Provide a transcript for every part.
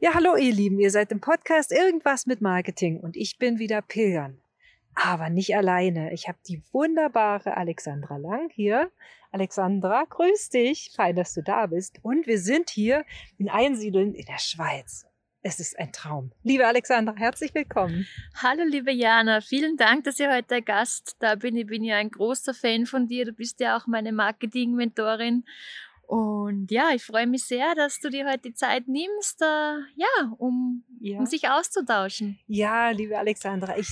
Ja, hallo ihr Lieben, ihr seid im Podcast Irgendwas mit Marketing und ich bin wieder Pilgern. Aber nicht alleine. Ich habe die wunderbare Alexandra Lang hier. Alexandra, grüß dich. Fein, dass du da bist. Und wir sind hier in Einsiedeln in der Schweiz. Es ist ein Traum. Liebe Alexandra, herzlich willkommen. Hallo, liebe Jana. Vielen Dank, dass ihr heute Gast da bin. Ich bin ja ein großer Fan von dir. Du bist ja auch meine Marketing-Mentorin. Und ja, ich freue mich sehr, dass du dir heute die Zeit nimmst, äh, ja, um, ja. um sich auszutauschen. Ja, liebe Alexandra, ich,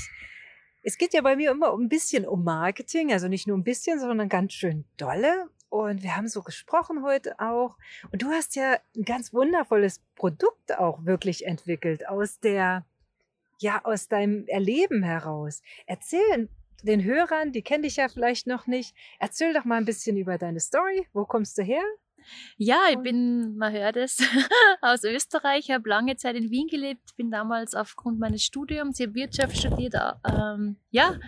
es geht ja bei mir immer ein bisschen um Marketing, also nicht nur ein bisschen, sondern ganz schön dolle. Und wir haben so gesprochen heute auch. Und du hast ja ein ganz wundervolles Produkt auch wirklich entwickelt aus der, ja, aus deinem Erleben heraus. Erzähl den Hörern, die kenne dich ja vielleicht noch nicht, erzähl doch mal ein bisschen über deine Story. Wo kommst du her? Ja, ich bin, man hört es, aus Österreich, habe lange Zeit in Wien gelebt, bin damals aufgrund meines Studiums, ich habe Wirtschaft studiert, ähm, ja,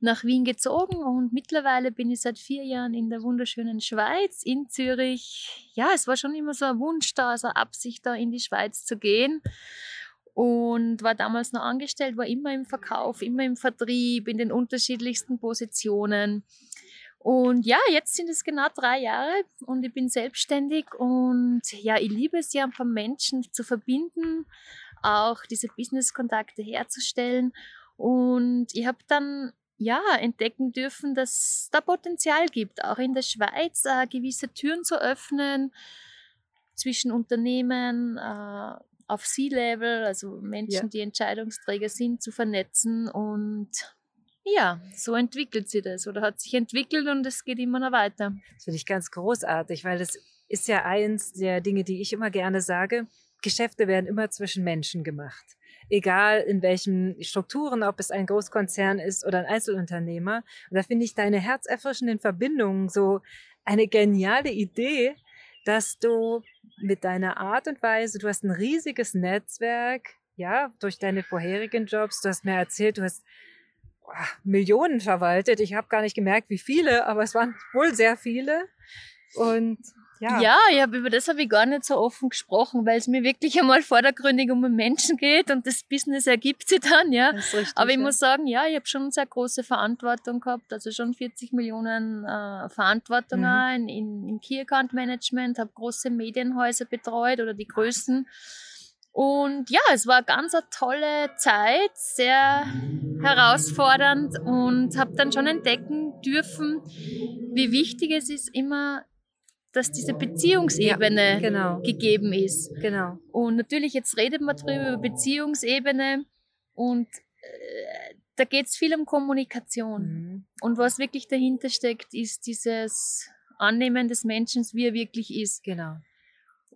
nach Wien gezogen und mittlerweile bin ich seit vier Jahren in der wunderschönen Schweiz, in Zürich. Ja, es war schon immer so ein Wunsch da, so eine Absicht da in die Schweiz zu gehen und war damals noch angestellt, war immer im Verkauf, immer im Vertrieb, in den unterschiedlichsten Positionen. Und ja, jetzt sind es genau drei Jahre und ich bin selbstständig und ja, ich liebe es ja, von Menschen zu verbinden, auch diese Business-Kontakte herzustellen. Und ich habe dann ja entdecken dürfen, dass es da Potenzial gibt, auch in der Schweiz äh, gewisse Türen zu öffnen zwischen Unternehmen, äh, auf C-Level, also Menschen, ja. die Entscheidungsträger sind, zu vernetzen und ja, so entwickelt sich das oder hat sich entwickelt und es geht immer noch weiter. Das finde ich ganz großartig, weil das ist ja eins der Dinge, die ich immer gerne sage. Geschäfte werden immer zwischen Menschen gemacht. Egal in welchen Strukturen, ob es ein Großkonzern ist oder ein Einzelunternehmer. Und da finde ich deine herzerfrischenden Verbindungen so eine geniale Idee, dass du mit deiner Art und Weise, du hast ein riesiges Netzwerk, ja, durch deine vorherigen Jobs. Du hast mir erzählt, du hast Millionen verwaltet. Ich habe gar nicht gemerkt, wie viele, aber es waren wohl sehr viele. Und ja. Ja, ich hab, über das habe ich gar nicht so offen gesprochen, weil es mir wirklich einmal vordergründig um Menschen geht und das Business ergibt sich dann, ja. Richtig, Aber ich ja. muss sagen, ja, ich habe schon sehr große Verantwortung gehabt, also schon 40 Millionen äh, Verantwortung mhm. in, in Key Account Management, habe große Medienhäuser betreut oder die größten. Und ja, es war ganz eine tolle Zeit, sehr herausfordernd und habe dann schon entdecken dürfen, wie wichtig es ist, immer, dass diese Beziehungsebene ja, genau. gegeben ist. Genau. Und natürlich, jetzt redet man drüber über Beziehungsebene und äh, da geht es viel um Kommunikation. Mhm. Und was wirklich dahinter steckt, ist dieses Annehmen des Menschen, wie er wirklich ist. Genau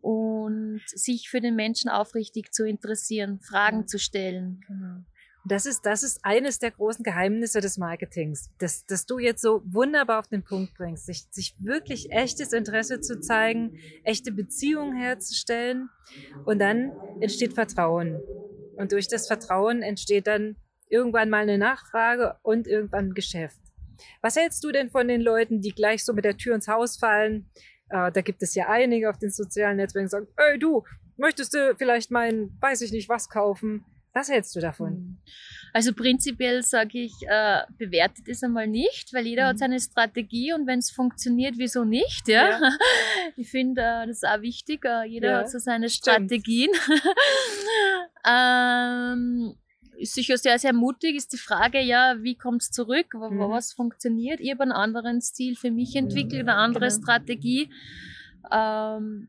und sich für den Menschen aufrichtig zu interessieren, Fragen zu stellen. Genau. Das ist, das ist eines der großen Geheimnisse des Marketings, dass, dass du jetzt so wunderbar auf den Punkt bringst, sich, sich wirklich echtes Interesse zu zeigen, echte Beziehungen herzustellen und dann entsteht Vertrauen. Und durch das Vertrauen entsteht dann irgendwann mal eine Nachfrage und irgendwann ein Geschäft. Was hältst du denn von den Leuten, die gleich so mit der Tür ins Haus fallen? Äh, da gibt es ja einige auf den sozialen Netzwerken, die sagen, ey du, möchtest du vielleicht mein, weiß ich nicht, was kaufen? Was hältst du davon? Hm. Also prinzipiell sage ich, äh, bewertet es einmal nicht, weil jeder mhm. hat seine Strategie und wenn es funktioniert, wieso nicht? Ja? ja. Ich finde, äh, das ist auch wichtig. Äh, jeder ja, hat so seine. Strategien. ähm, ist sicher sehr, sehr mutig, ist die Frage, ja, wie kommt es zurück, mhm. was funktioniert? Ich habe einen anderen Stil für mich entwickelt, eine andere genau. Strategie. Ähm,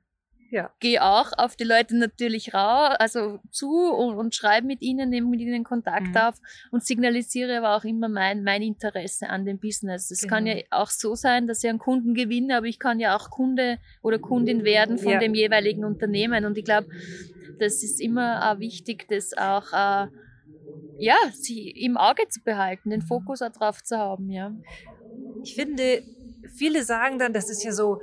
ja. Gehe auch auf die Leute natürlich raus, also zu und, und schreibe mit ihnen, nehme mit ihnen Kontakt mhm. auf und signalisiere aber auch immer mein, mein Interesse an dem Business. Es genau. kann ja auch so sein, dass ich einen Kunden gewinne, aber ich kann ja auch Kunde oder Kundin werden von ja. dem jeweiligen Unternehmen. Und ich glaube, das ist immer auch wichtig, das auch äh, ja, sie im Auge zu behalten, den Fokus darauf zu haben, ja. Ich finde, viele sagen dann, das ist ja so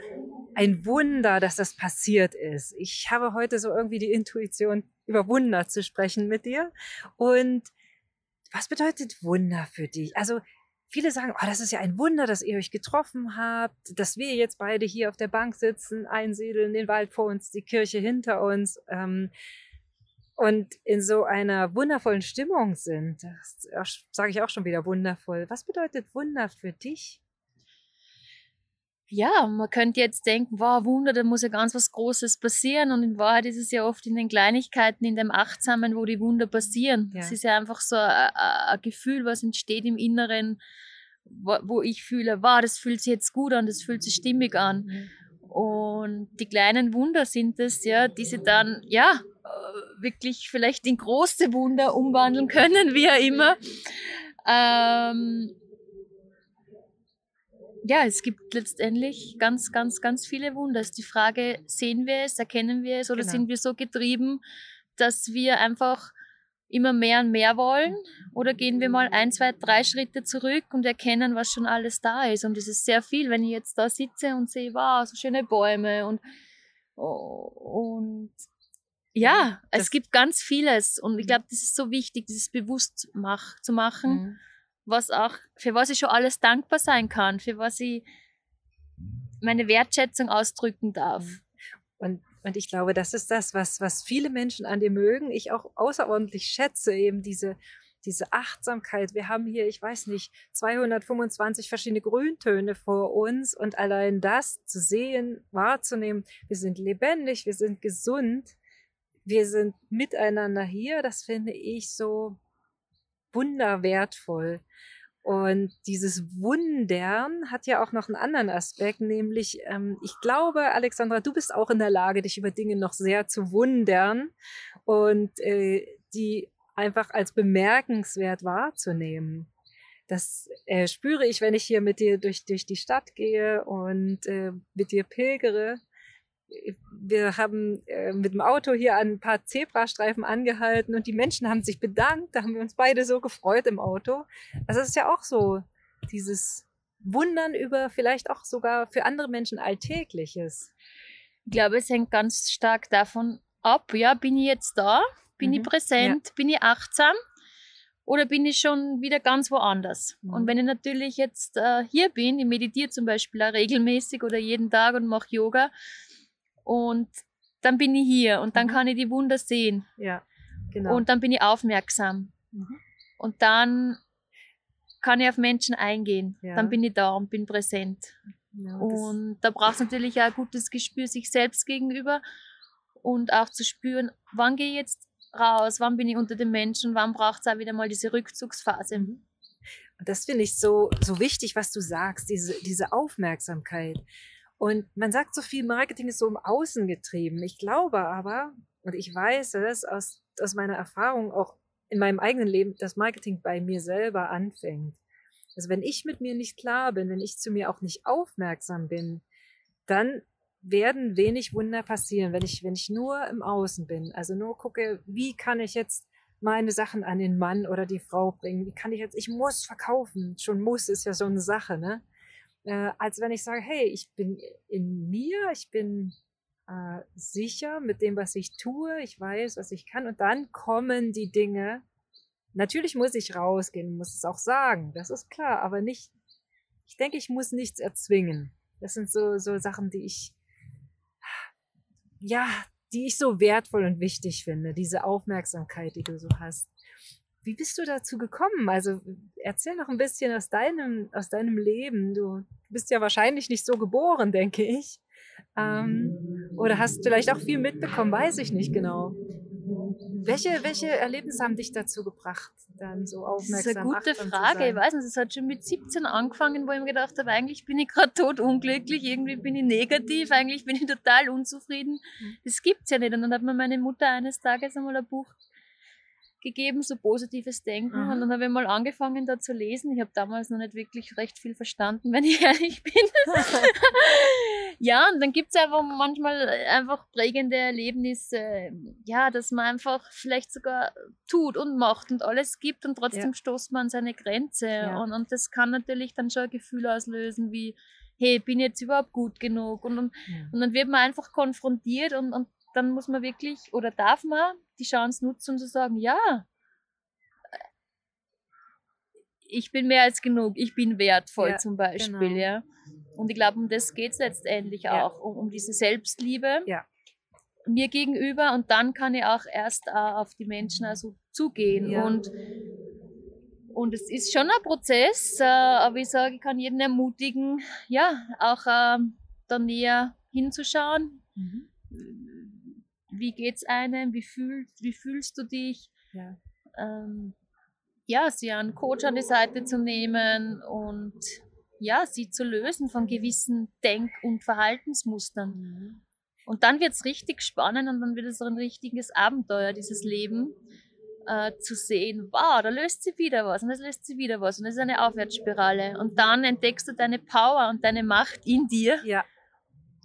ein Wunder, dass das passiert ist. Ich habe heute so irgendwie die Intuition, über Wunder zu sprechen mit dir. Und was bedeutet Wunder für dich? Also viele sagen, oh, das ist ja ein Wunder, dass ihr euch getroffen habt, dass wir jetzt beide hier auf der Bank sitzen, einsiedeln, den Wald vor uns, die Kirche hinter uns. Ähm, und in so einer wundervollen Stimmung sind. Das sage ich auch schon wieder wundervoll. Was bedeutet Wunder für dich? Ja, man könnte jetzt denken, wow, Wunder, da muss ja ganz was Großes passieren. Und in Wahrheit ist es ja oft in den Kleinigkeiten, in dem Achtsamen, wo die Wunder passieren. Es ist ja einfach so ein, ein, Gefühl, was entsteht im Inneren, wo, wo ich fühle, wow, das fühlt sich jetzt gut an, das fühlt sich stimmig an. Mhm. Und die kleinen Wunder sind es, ja, die sie dann, ja, wirklich vielleicht in große Wunder umwandeln können, wie auch immer. Ähm, ja, es gibt letztendlich ganz, ganz, ganz viele Wunder. Es ist die Frage, sehen wir es, erkennen wir es oder genau. sind wir so getrieben, dass wir einfach immer mehr und mehr wollen? Oder gehen wir mal ein, zwei, drei Schritte zurück und erkennen, was schon alles da ist? Und es ist sehr viel, wenn ich jetzt da sitze und sehe, wow, so schöne Bäume und, und ja, das es gibt ganz vieles. Und ich mhm. glaube, das ist so wichtig, dieses bewusst mach, zu machen, mhm. was auch, für was ich schon alles dankbar sein kann, für was ich meine Wertschätzung ausdrücken darf. Mhm. Und und ich glaube, das ist das, was, was viele Menschen an dir mögen. Ich auch außerordentlich schätze, eben diese, diese Achtsamkeit. Wir haben hier, ich weiß nicht, 225 verschiedene Grüntöne vor uns und allein das zu sehen, wahrzunehmen, wir sind lebendig, wir sind gesund, wir sind miteinander hier, das finde ich so wunderwertvoll. Und dieses Wundern hat ja auch noch einen anderen Aspekt, nämlich ähm, ich glaube, Alexandra, du bist auch in der Lage, dich über Dinge noch sehr zu wundern und äh, die einfach als bemerkenswert wahrzunehmen. Das äh, spüre ich, wenn ich hier mit dir durch, durch die Stadt gehe und äh, mit dir pilgere wir haben äh, mit dem Auto hier an ein paar Zebrastreifen angehalten und die Menschen haben sich bedankt. Da haben wir uns beide so gefreut im Auto. Also es ist ja auch so dieses Wundern über vielleicht auch sogar für andere Menschen Alltägliches. Ich glaube, es hängt ganz stark davon ab, ja, bin ich jetzt da? Bin mhm. ich präsent? Ja. Bin ich achtsam? Oder bin ich schon wieder ganz woanders? Mhm. Und wenn ich natürlich jetzt äh, hier bin, ich meditiere zum Beispiel auch regelmäßig oder jeden Tag und mache Yoga, und dann bin ich hier und dann mhm. kann ich die Wunder sehen. Ja, genau. Und dann bin ich aufmerksam. Mhm. Und dann kann ich auf Menschen eingehen. Ja. Dann bin ich da und bin präsent. Ja, und da braucht es natürlich auch ein gutes Gespür sich selbst gegenüber und auch zu spüren, wann gehe ich jetzt raus, wann bin ich unter den Menschen, wann braucht es auch wieder mal diese Rückzugsphase. Mhm. Und das finde ich so, so wichtig, was du sagst, diese, diese Aufmerksamkeit. Und man sagt so viel, Marketing ist so im Außen getrieben. Ich glaube aber, und ich weiß es aus, aus meiner Erfahrung auch in meinem eigenen Leben, dass Marketing bei mir selber anfängt. Also wenn ich mit mir nicht klar bin, wenn ich zu mir auch nicht aufmerksam bin, dann werden wenig Wunder passieren, wenn ich, wenn ich nur im Außen bin. Also nur gucke, wie kann ich jetzt meine Sachen an den Mann oder die Frau bringen? Wie kann ich jetzt, ich muss verkaufen. Schon muss ist ja so eine Sache, ne? Äh, als wenn ich sage, hey, ich bin in mir, ich bin äh, sicher mit dem, was ich tue, ich weiß, was ich kann und dann kommen die Dinge. Natürlich muss ich rausgehen, muss es auch sagen, das ist klar, aber nicht, ich denke, ich muss nichts erzwingen. Das sind so, so Sachen, die ich, ja, die ich so wertvoll und wichtig finde, diese Aufmerksamkeit, die du so hast. Wie bist du dazu gekommen? Also erzähl noch ein bisschen aus deinem, aus deinem Leben. Du bist ja wahrscheinlich nicht so geboren, denke ich. Ähm, oder hast vielleicht auch viel mitbekommen, weiß ich nicht genau. Welche, welche Erlebnisse haben dich dazu gebracht, dann so aufmerksam Das ist eine gute Frage. Ich weiß nicht, es hat schon mit 17 angefangen, wo ich mir gedacht habe, eigentlich bin ich gerade tot unglücklich, irgendwie bin ich negativ, eigentlich bin ich total unzufrieden. Mhm. Das gibt es ja nicht. Und dann hat mir meine Mutter eines Tages einmal ein Buch gegeben, so positives Denken. Mhm. Und dann habe ich mal angefangen, da zu lesen. Ich habe damals noch nicht wirklich recht viel verstanden, wenn ich ehrlich bin. ja, und dann gibt es einfach manchmal einfach prägende Erlebnisse, ja, dass man einfach vielleicht sogar tut und macht und alles gibt und trotzdem ja. stoßt man an seine Grenze. Ja. Und, und das kann natürlich dann schon ein Gefühl auslösen wie, hey, bin ich jetzt überhaupt gut genug? Und, und, ja. und dann wird man einfach konfrontiert und, und dann muss man wirklich oder darf man die Chance nutzen, um zu sagen, ja, ich bin mehr als genug, ich bin wertvoll ja, zum Beispiel, genau. ja. Und ich glaube, um das geht es letztendlich auch, um, um diese Selbstliebe. Ja. mir gegenüber und dann kann ich auch erst äh, auf die Menschen also zugehen. Ja. Und, und es ist schon ein Prozess, äh, aber ich sage, ich kann jeden ermutigen, ja, auch äh, da näher hinzuschauen. Mhm. Wie geht's einem? Wie, fühl, wie fühlst du dich? Ja. Ähm, ja, sie einen Coach an die Seite zu nehmen und ja, sie zu lösen von gewissen Denk- und Verhaltensmustern. Mhm. Und dann wird es richtig spannend und dann wird es so ein richtiges Abenteuer, dieses Leben äh, zu sehen. Wow, da löst sie wieder was und es löst sie wieder was und es ist eine Aufwärtsspirale. Und dann entdeckst du deine Power und deine Macht in dir. Ja,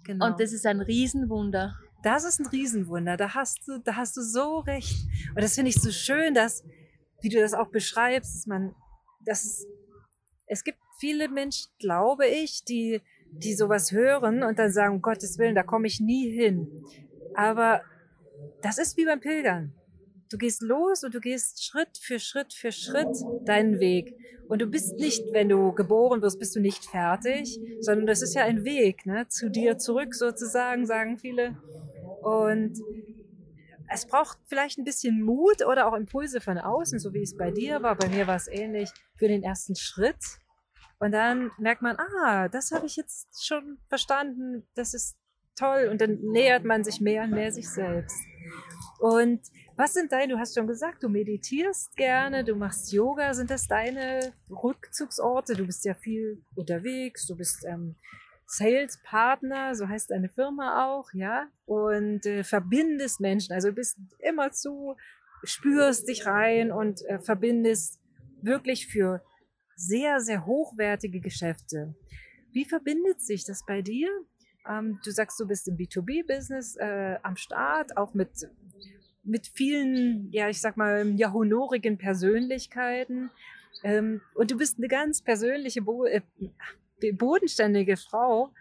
genau. Und das ist ein Riesenwunder. Das ist ein Riesenwunder. Da hast du, da hast du so recht. Und das finde ich so schön, dass, wie du das auch beschreibst, dass man, dass es, es gibt viele Menschen, glaube ich, die die sowas hören und dann sagen, um Gottes Willen, da komme ich nie hin. Aber das ist wie beim Pilgern. Du gehst los und du gehst Schritt für Schritt für Schritt deinen Weg. Und du bist nicht, wenn du geboren wirst, bist du nicht fertig, sondern das ist ja ein Weg, ne, zu dir zurück sozusagen, sagen viele. Und es braucht vielleicht ein bisschen Mut oder auch Impulse von außen, so wie es bei dir war. Bei mir war es ähnlich für den ersten Schritt. Und dann merkt man, ah, das habe ich jetzt schon verstanden, das ist toll. Und dann nähert man sich mehr und mehr sich selbst. Und was sind deine, du hast schon gesagt, du meditierst gerne, du machst Yoga. Sind das deine Rückzugsorte? Du bist ja viel unterwegs, du bist ähm, Sales-Partner, so heißt deine Firma auch, ja, und äh, verbindest Menschen. Also du bist immer zu, spürst dich rein und äh, verbindest wirklich für sehr, sehr hochwertige Geschäfte. Wie verbindet sich das bei dir? Ähm, du sagst, du bist im B2B-Business äh, am Start, auch mit, mit vielen, ja, ich sag mal, ja, honorigen Persönlichkeiten. Ähm, und du bist eine ganz persönliche, bo äh, bodenständige Frau.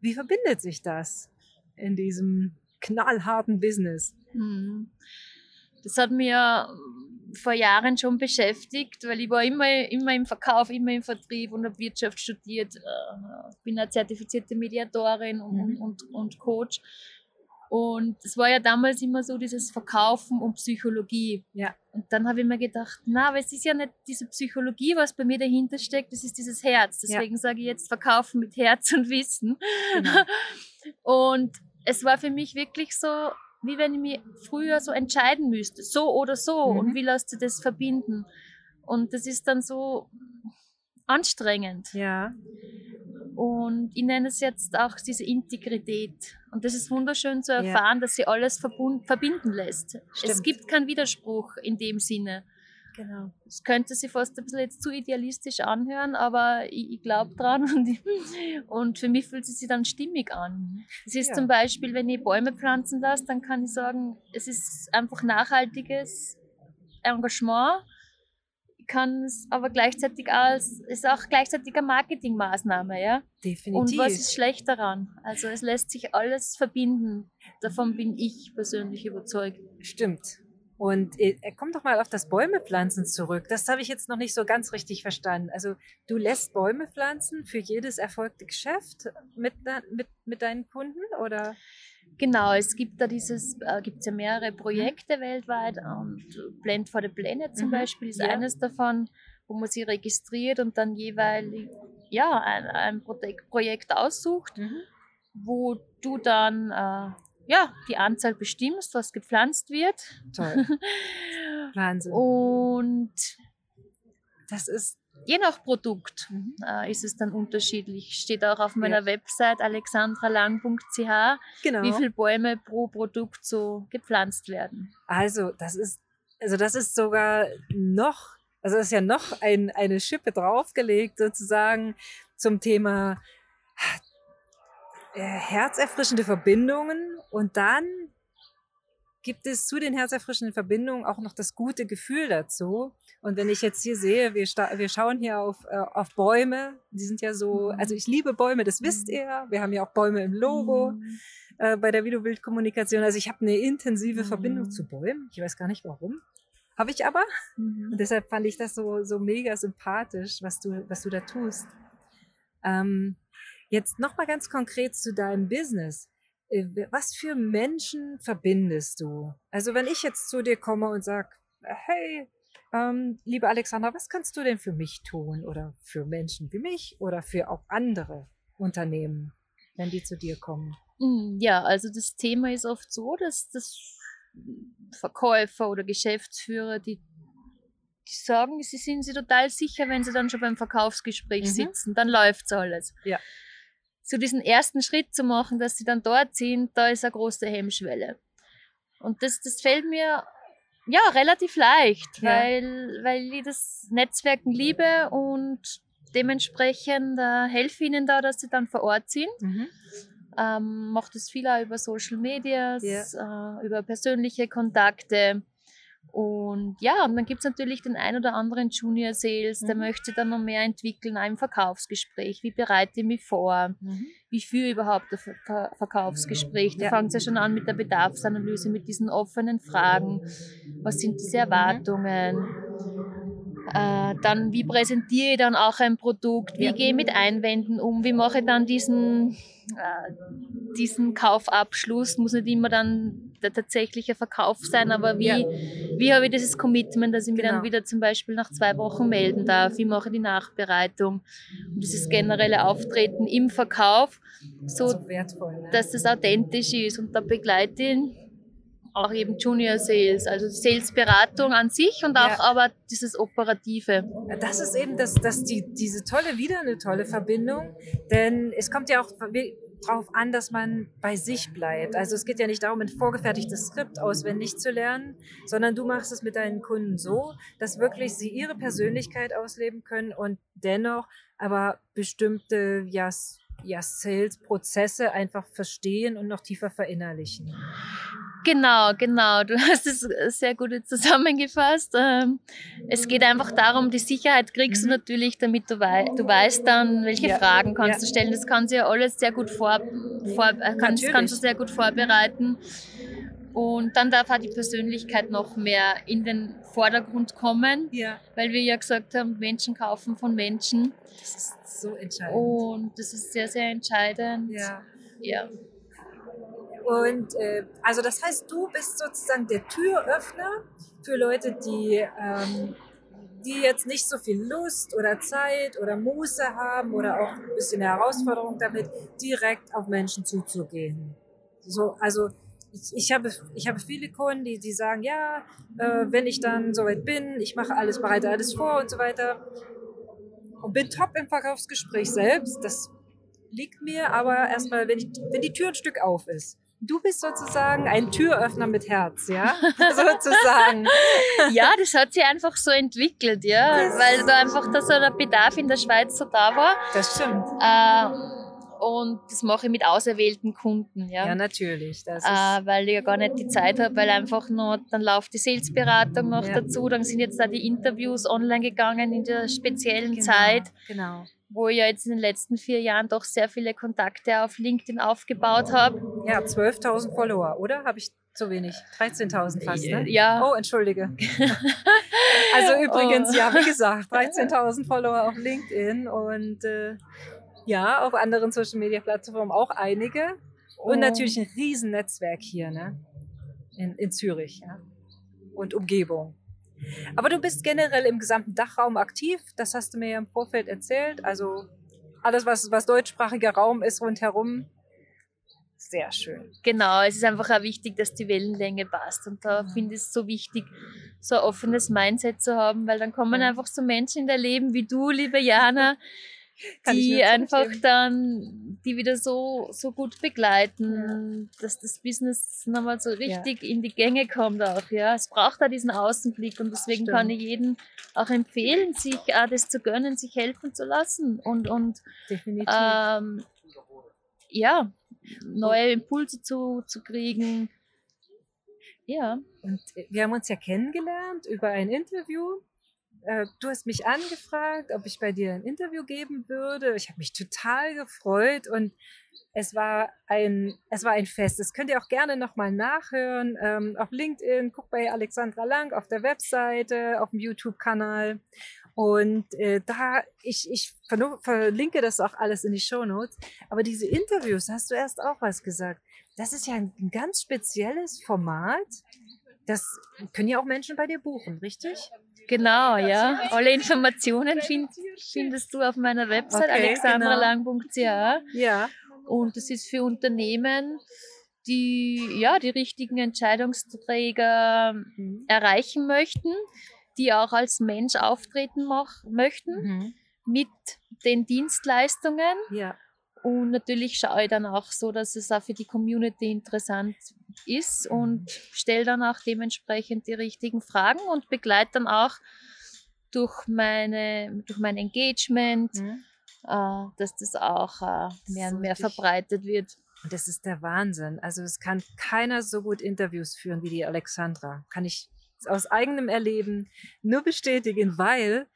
Wie verbindet sich das in diesem knallharten Business? Hm. Das hat mir vor Jahren schon beschäftigt, weil ich war immer, immer im Verkauf, immer im Vertrieb und habe Wirtschaft studiert, äh, bin eine zertifizierte Mediatorin und, mhm. und, und Coach. Und es war ja damals immer so dieses Verkaufen und Psychologie. Ja. Und dann habe ich mir gedacht, na, aber es ist ja nicht diese Psychologie, was bei mir dahinter steckt, das ist dieses Herz. Deswegen ja. sage ich jetzt Verkaufen mit Herz und Wissen. Genau. Und es war für mich wirklich so, wie wenn ich mich früher so entscheiden müsste, so oder so, mhm. und wie lässt du das verbinden? Und das ist dann so anstrengend. Ja. Und ich nenne es jetzt auch diese Integrität. Und das ist wunderschön zu erfahren, ja. dass sie alles verbinden lässt. Stimmt. Es gibt keinen Widerspruch in dem Sinne. Genau. Es könnte sich fast ein bisschen jetzt zu idealistisch anhören, aber ich, ich glaube dran und, ich, und, für mich fühlt es sich dann stimmig an. Es ist ja. zum Beispiel, wenn ich Bäume pflanzen lasse, dann kann ich sagen, es ist einfach nachhaltiges Engagement. Kann es aber gleichzeitig als, ist auch gleichzeitig eine Marketingmaßnahme, ja. Definitiv. Und was ist schlecht daran? Also es lässt sich alles verbinden. Davon bin ich persönlich überzeugt. Stimmt. Und äh, komm doch mal auf das Bäume pflanzen zurück. Das habe ich jetzt noch nicht so ganz richtig verstanden. Also du lässt Bäume pflanzen für jedes erfolgte Geschäft mit, mit, mit deinen Kunden oder? Genau, es gibt da dieses, äh, gibt ja mehrere. Projekte mhm. weltweit und Blend for the Planet zum mhm. Beispiel ist ja. eines davon, wo man sich registriert und dann jeweils ja, ein, ein Projekt aussucht, mhm. wo du dann äh, ja, die Anzahl bestimmst, was gepflanzt wird. Toll. Wahnsinn. Und das ist je nach Produkt mhm. äh, ist es dann unterschiedlich. Steht auch auf meiner ja. Website alexandralang.ch, genau. wie viele Bäume pro Produkt so gepflanzt werden. Also das ist, also das ist sogar noch, also das ist ja noch ein, eine Schippe draufgelegt sozusagen zum Thema äh, herzerfrischende Verbindungen und dann gibt es zu den herzerfrischenden Verbindungen auch noch das gute Gefühl dazu. Und wenn ich jetzt hier sehe, wir, wir schauen hier auf, äh, auf Bäume, die sind ja so, mhm. also ich liebe Bäume, das wisst mhm. ihr. Wir haben ja auch Bäume im Logo mhm. äh, bei der Videobildkommunikation. Also ich habe eine intensive. Verbindung zu Bäumen. Ich weiß gar nicht warum. Habe ich aber. Und deshalb fand ich das so, so mega sympathisch, was du, was du da tust. Ähm, Jetzt nochmal ganz konkret zu deinem Business. Äh, was für Menschen verbindest du? Also wenn ich jetzt zu dir komme und sage, hey, ähm, liebe Alexandra, was kannst du denn für mich tun oder für Menschen wie mich oder für auch andere Unternehmen, wenn die zu dir kommen? Hm, ja, also das Thema ist oft so, dass das Verkäufer oder Geschäftsführer, die, die sagen, sie sind sich total sicher, wenn sie dann schon beim Verkaufsgespräch mhm. sitzen, dann läuft alles. Ja. So diesen ersten Schritt zu machen, dass sie dann dort sind, da ist eine große Hemmschwelle. Und das, das fällt mir ja relativ leicht, ja. weil, weil ich das Netzwerken liebe und dementsprechend äh, helfe ihnen da, dass sie dann vor Ort sind. Mhm ähm, macht es viel auch über Social Medias, yeah. äh, über persönliche Kontakte. Und ja, und dann gibt es natürlich den ein oder anderen Junior Sales, mhm. der möchte dann noch mehr entwickeln, auch im Verkaufsgespräch. Wie bereite ich mich vor? Mhm. Wie führe ich überhaupt das Ver Verkaufsgespräch? Da ja. fängt es ja schon an mit der Bedarfsanalyse, mit diesen offenen Fragen. Was sind diese mhm. Erwartungen? Äh, dann, wie präsentiere ich dann auch ein Produkt? Wie ja. gehe ich mit Einwänden um? Wie mache ich dann diesen, äh, diesen Kaufabschluss? Muss nicht immer dann der tatsächliche Verkauf sein, aber wie, ja. wie habe ich dieses Commitment, dass ich mich genau. dann wieder zum Beispiel nach zwei Wochen melden darf? Wie mache ich die Nachbereitung? Und dieses generelle Auftreten im Verkauf, so, also wertvoll, ne? dass es authentisch ist. Und da begleite ich auch eben Junior Sales, also Sales-Beratung an sich und auch ja. aber dieses Operative. Das ist eben das, das die, diese tolle, wieder eine tolle Verbindung, denn es kommt ja auch darauf an, dass man bei sich bleibt. Also es geht ja nicht darum, ein vorgefertigtes Skript auswendig zu lernen, sondern du machst es mit deinen Kunden so, dass wirklich sie ihre Persönlichkeit ausleben können und dennoch aber bestimmte ja, ja, Sales-Prozesse einfach verstehen und noch tiefer verinnerlichen. Genau, genau. Du hast es sehr gut zusammengefasst. Ähm, es geht einfach darum, die Sicherheit kriegst mhm. du natürlich, damit du, wei du weißt dann, welche ja. Fragen kannst ja. du stellen. Das kannst du ja alles sehr gut vor, vor äh, kannst, kannst du sehr gut vorbereiten. Und dann darf auch die Persönlichkeit noch mehr in den Vordergrund kommen, ja. weil wir ja gesagt haben, Menschen kaufen von Menschen. Das ist so entscheidend. Und das ist sehr, sehr entscheidend. Ja. ja. Und äh, also das heißt, du bist sozusagen der Türöffner für Leute, die, ähm, die jetzt nicht so viel Lust oder Zeit oder Muße haben oder auch ein bisschen Herausforderung damit, direkt auf Menschen zuzugehen. So, also ich, ich, habe, ich habe viele Kunden, die, die sagen, ja, äh, wenn ich dann soweit bin, ich mache alles, bereite alles vor und so weiter und bin top im Verkaufsgespräch selbst. Das liegt mir aber erstmal, wenn, ich, wenn die Tür ein Stück auf ist du bist sozusagen ein Türöffner mit Herz, ja? sozusagen. Ja, das hat sich einfach so entwickelt, ja, weil da einfach da so der Bedarf in der Schweiz so da war. Das stimmt. Äh, und das mache ich mit auserwählten Kunden, ja. Ja, natürlich. Das äh, weil ich ja gar nicht die Zeit habe, weil einfach noch, dann läuft die Salesberatung noch ja. dazu, dann sind jetzt da die Interviews online gegangen in der speziellen genau, Zeit. Genau wo ich ja jetzt in den letzten vier Jahren doch sehr viele Kontakte auf LinkedIn aufgebaut habe. Ja, 12.000 Follower, oder? Habe ich zu wenig? 13.000 fast, ne? Ja. Oh, entschuldige. also übrigens, oh. ja, wie gesagt, 13.000 Follower auf LinkedIn und äh, ja, auf anderen Social-Media-Plattformen auch einige. Und oh. natürlich ein Riesennetzwerk hier, ne? In, in Zürich, ja. Und Umgebung. Aber du bist generell im gesamten Dachraum aktiv, das hast du mir ja im Vorfeld erzählt. Also alles, was, was deutschsprachiger Raum ist rundherum, sehr schön. Genau, es ist einfach auch wichtig, dass die Wellenlänge passt. Und da finde ich es so wichtig, so ein offenes Mindset zu haben, weil dann kommen einfach so Menschen in dein Leben wie du, liebe Jana, die einfach dann die wieder so, so gut begleiten, ja. dass das Business nochmal so richtig ja. in die Gänge kommt auch. Ja. Es braucht da diesen Außenblick und deswegen Stimmt. kann ich jedem auch empfehlen, sich auch das zu gönnen, sich helfen zu lassen und, und. Ähm, ja, neue Impulse zu, zu kriegen. Ja. Und wir haben uns ja kennengelernt über ein Interview äh, du hast mich angefragt, ob ich bei dir ein Interview geben würde. Ich habe mich total gefreut und es war ein, es war ein Fest. Das könnt ihr auch gerne nochmal nachhören. Ähm, auf LinkedIn, guck bei Alexandra Lang auf der Webseite, auf dem YouTube-Kanal. Und äh, da, ich, ich verlinke das auch alles in die Show Notes. Aber diese Interviews, hast du erst auch was gesagt. Das ist ja ein ganz spezielles Format. Das können ja auch Menschen bei dir buchen, richtig? Genau, ja. Alle Informationen find, findest du auf meiner Website okay, alexandralang.ch. Genau. Ja. Und das ist für Unternehmen, die ja die richtigen Entscheidungsträger mhm. erreichen möchten, die auch als Mensch auftreten möchten mhm. mit den Dienstleistungen. Ja. Und natürlich schaue ich dann auch so, dass es auch für die Community interessant ist mhm. und stelle dann auch dementsprechend die richtigen Fragen und begleite dann auch durch, meine, durch mein Engagement, mhm. äh, dass das auch äh, mehr und mehr verbreitet wird. Und das ist der Wahnsinn. Also es kann keiner so gut Interviews führen wie die Alexandra. Kann ich aus eigenem Erleben nur bestätigen, weil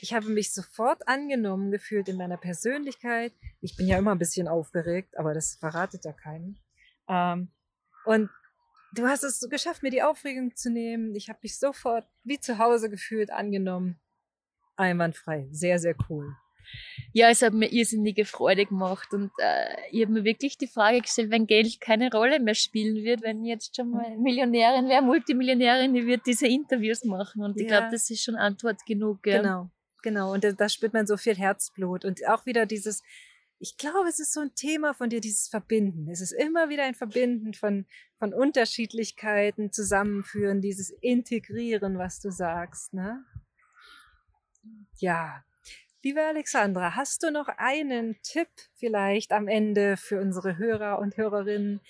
ich habe mich sofort angenommen gefühlt in meiner Persönlichkeit. Ich bin ja immer ein bisschen aufgeregt, aber das verratet ja keinen. Ähm, und du hast es so geschafft, mir die Aufregung zu nehmen. Ich habe mich sofort wie zu Hause gefühlt angenommen. Einwandfrei. Sehr, sehr cool. Ja, es hat mir irrsinnige Freude gemacht und äh, ich habe mir wirklich die Frage gestellt, wenn Geld keine Rolle mehr spielen wird, wenn ich jetzt schon mal Millionärin wäre, Multimillionärin, die wird diese Interviews machen und ich ja. glaube, das ist schon Antwort genug. Ja. Genau, genau und da spürt man so viel Herzblut und auch wieder dieses, ich glaube, es ist so ein Thema von dir, dieses Verbinden. Es ist immer wieder ein Verbinden von, von Unterschiedlichkeiten, Zusammenführen, dieses Integrieren, was du sagst. Ne? Ja, Liebe Alexandra, hast du noch einen Tipp vielleicht am Ende für unsere Hörer und Hörerinnen,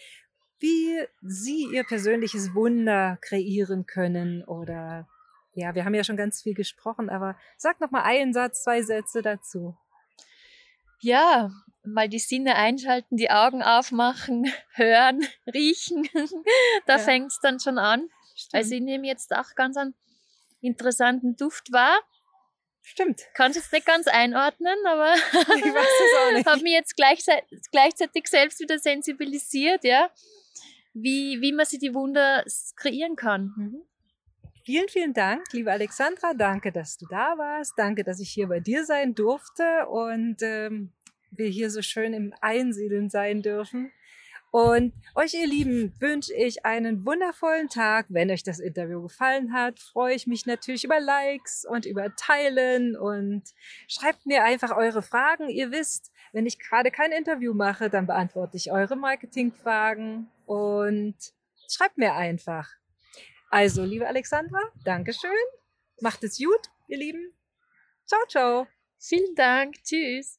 wie sie ihr persönliches Wunder kreieren können oder ja, wir haben ja schon ganz viel gesprochen, aber sag noch mal einen Satz, zwei Sätze dazu. Ja, mal die Sinne einschalten, die Augen aufmachen, hören, riechen. da ja. fängt es dann schon an. Stimmt. Also ich nehme jetzt auch ganz einen interessanten Duft wahr. Stimmt. Kann es jetzt nicht ganz einordnen, aber ich habe mich jetzt gleichzeitig, selbst wieder sensibilisiert, ja, wie, wie man sich die Wunder kreieren kann. Mhm. Vielen, vielen Dank, liebe Alexandra. Danke, dass du da warst. Danke, dass ich hier bei dir sein durfte und ähm, wir hier so schön im Einsiedeln sein dürfen. Und euch, ihr Lieben, wünsche ich einen wundervollen Tag. Wenn euch das Interview gefallen hat, freue ich mich natürlich über Likes und über Teilen und schreibt mir einfach eure Fragen. Ihr wisst, wenn ich gerade kein Interview mache, dann beantworte ich eure Marketingfragen und schreibt mir einfach. Also, liebe Alexandra, Dankeschön. Macht es gut, ihr Lieben. Ciao, ciao. Vielen Dank. Tschüss.